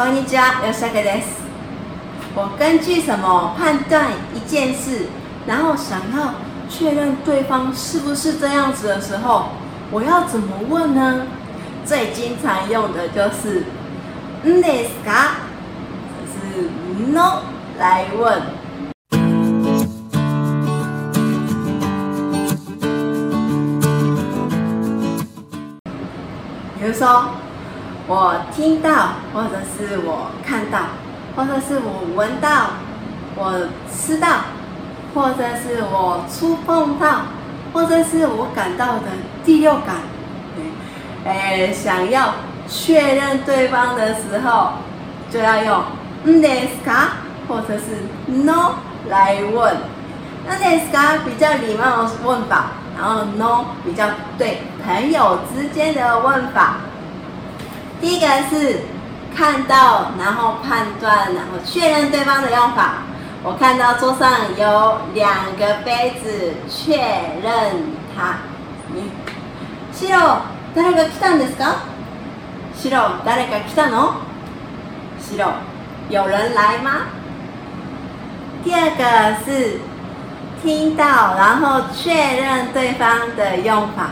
专家要三个 less。我根据什么判断一件事，然后想要确认对方是不是这样子的时候，我要怎么问呢？最经常用的就是 n i s k 是 “no” 来问。比如说。我听到，或者是我看到，或者是我闻到，我吃到，或者是我触碰到，或者是我感到的第六感。哎，想要确认对方的时候，就要用嗯 n e s a 或者是 “No” 来问 n e s a 比较礼貌的问法，然后 “No” 比较对朋友之间的问法。第一个是看到，然后判断，然后确认对方的用法。我看到桌上有两个杯子，确认它。你，白，誰が来たんですか？白，ろ、誰が来たの？白，ろ、有人来吗？第二个是听到，然后确认对方的用法。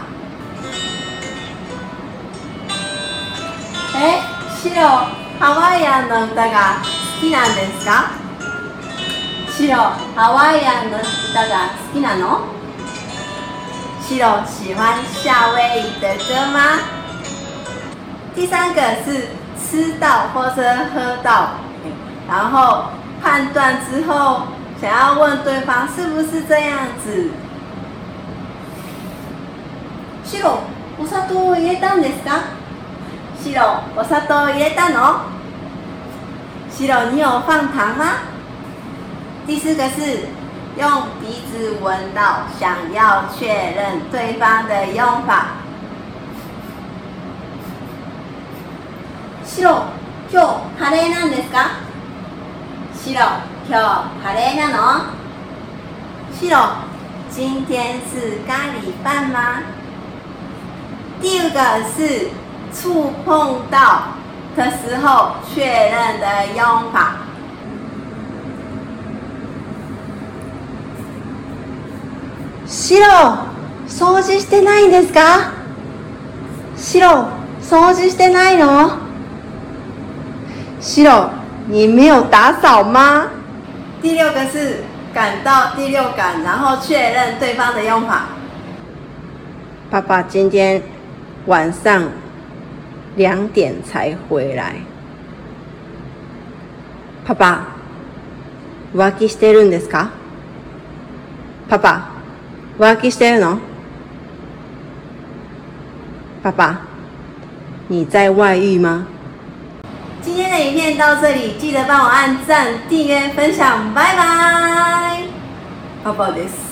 え白ハワイアンの歌が好きなんですか白ハワイアンの歌が好きなの白喜欢夏威夷的歌吗第三个是吃到或者喝到然后判断之后想要问对方是不是这样子白お砂糖を入れたんですか白，ロ、お砂糖入れたの？白，ロ、你有放糖吗？第四个是用鼻子闻到，想要确认对方的用法。白，今日カレーなんですか？白，今日カレーなの？白，今天是咖喱饭吗？第五个是。触碰到的时候确认的用法。シロ、掃除してないですか？シロ、掃除してないの？シ你没有打扫吗？第六个是感到第六感，然后确认对方的用法。爸爸今天晚上。两点才回来，爸爸，わきしてるんですか？爸爸，わきしてるの？爸爸，你在外遇吗？今天的影片到这里，记得帮我按赞、订阅、分享，拜拜。不好意思。